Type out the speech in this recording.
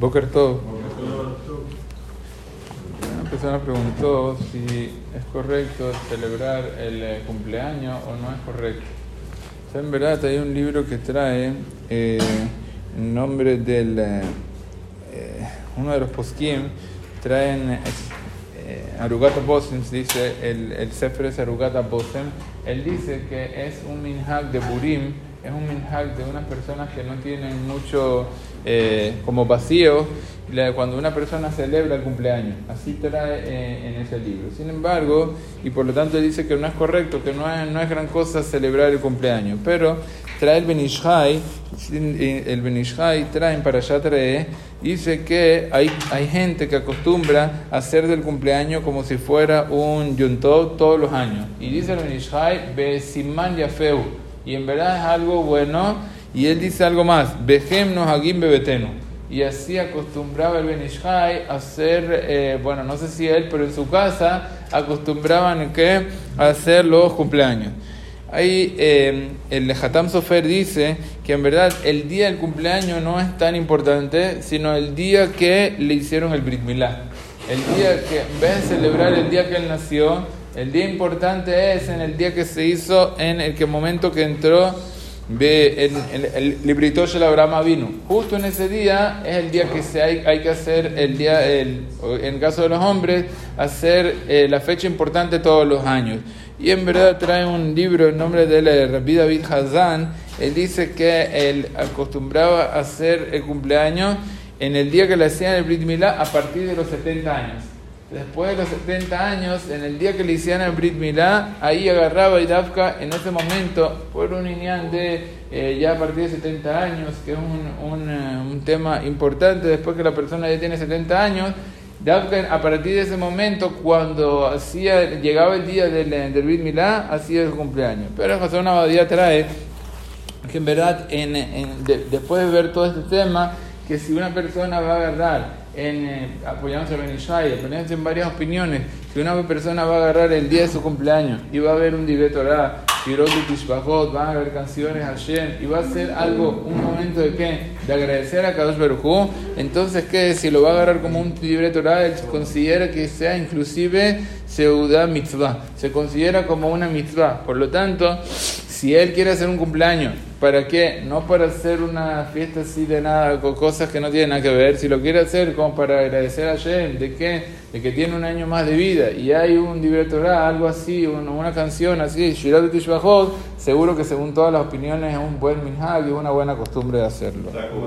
Boker Tov. Una persona preguntó si es correcto celebrar el eh, cumpleaños o no es correcto. En verdad hay un libro que trae eh, nombre del eh, eh, uno de los poskim traen Arugata Bosem, dice el, el Sefer es Arugata Bosem. Él dice que es un minhag de Burim, es un minhag de unas personas que no tienen mucho eh, como vacío cuando una persona celebra el cumpleaños. Así trae eh, en ese libro. Sin embargo, y por lo tanto dice que no es correcto, que no es, no es gran cosa celebrar el cumpleaños. Pero trae el Benishai, el Benishai trae en Parashat Re'eh, dice que hay, hay gente que acostumbra hacer del cumpleaños como si fuera un Yontov todos los años. Y dice el Benishai, Besiman Yafeu. Y en verdad es algo bueno. Y él dice algo más, Behem nos agim bebetenu. Y así acostumbraba el Benishai a hacer, eh, bueno, no sé si él, pero en su casa acostumbraban ¿qué? a hacer los cumpleaños. Ahí eh, el Hatam Sofer dice que en verdad el día del cumpleaños no es tan importante, sino el día que le hicieron el Brit Milá. El día que, en de celebrar el día que él nació, el día importante es en el día que se hizo, en el que momento que entró ve en, el librito de Abraham vino. Justo en ese día es el día que se hay, hay que hacer el día, el, en el caso de los hombres, hacer eh, la fecha importante todos los años. Y en verdad trae un libro en nombre de Rabbi David Hazan. Él dice que él acostumbraba a hacer el cumpleaños en el día que le hacían el Brit Milá a partir de los 70 años. Después de los 70 años, en el día que le hicieron el Brit Milá, ahí agarraba y Dafka en ese momento, por un iñán de eh, ya a partir de 70 años, que es un, eh, un tema importante después que la persona ya tiene 70 años, Dafka a partir de ese momento, cuando hacía, llegaba el día del, eh, del Brit Milá, hacía el cumpleaños. Pero José Abadía trae que en verdad, después de ver todo este tema, que si una persona va a agarrar, en, eh, apoyándose apoyándose en varias opiniones, si una persona va a agarrar el día de su cumpleaños y va a ver un Dibre Torah, Pirot y van a haber canciones Hashem y va a ser algo, un momento de qué? De agradecer a Kadosh Baruj entonces que si lo va a agarrar como un Dibre Torah, él considera que sea inclusive Seudah Mitzvah, se considera como una mitzvah, por lo tanto, si él quiere hacer un cumpleaños, ¿para qué? No para hacer una fiesta así de nada, con cosas que no tienen nada que ver. Si lo quiere hacer como para agradecer a Shem, ¿de qué? De que tiene un año más de vida y hay un Torah, algo así, una, una canción así, Shirat Tishbahot, seguro que según todas las opiniones es un buen minhag y una buena costumbre de hacerlo.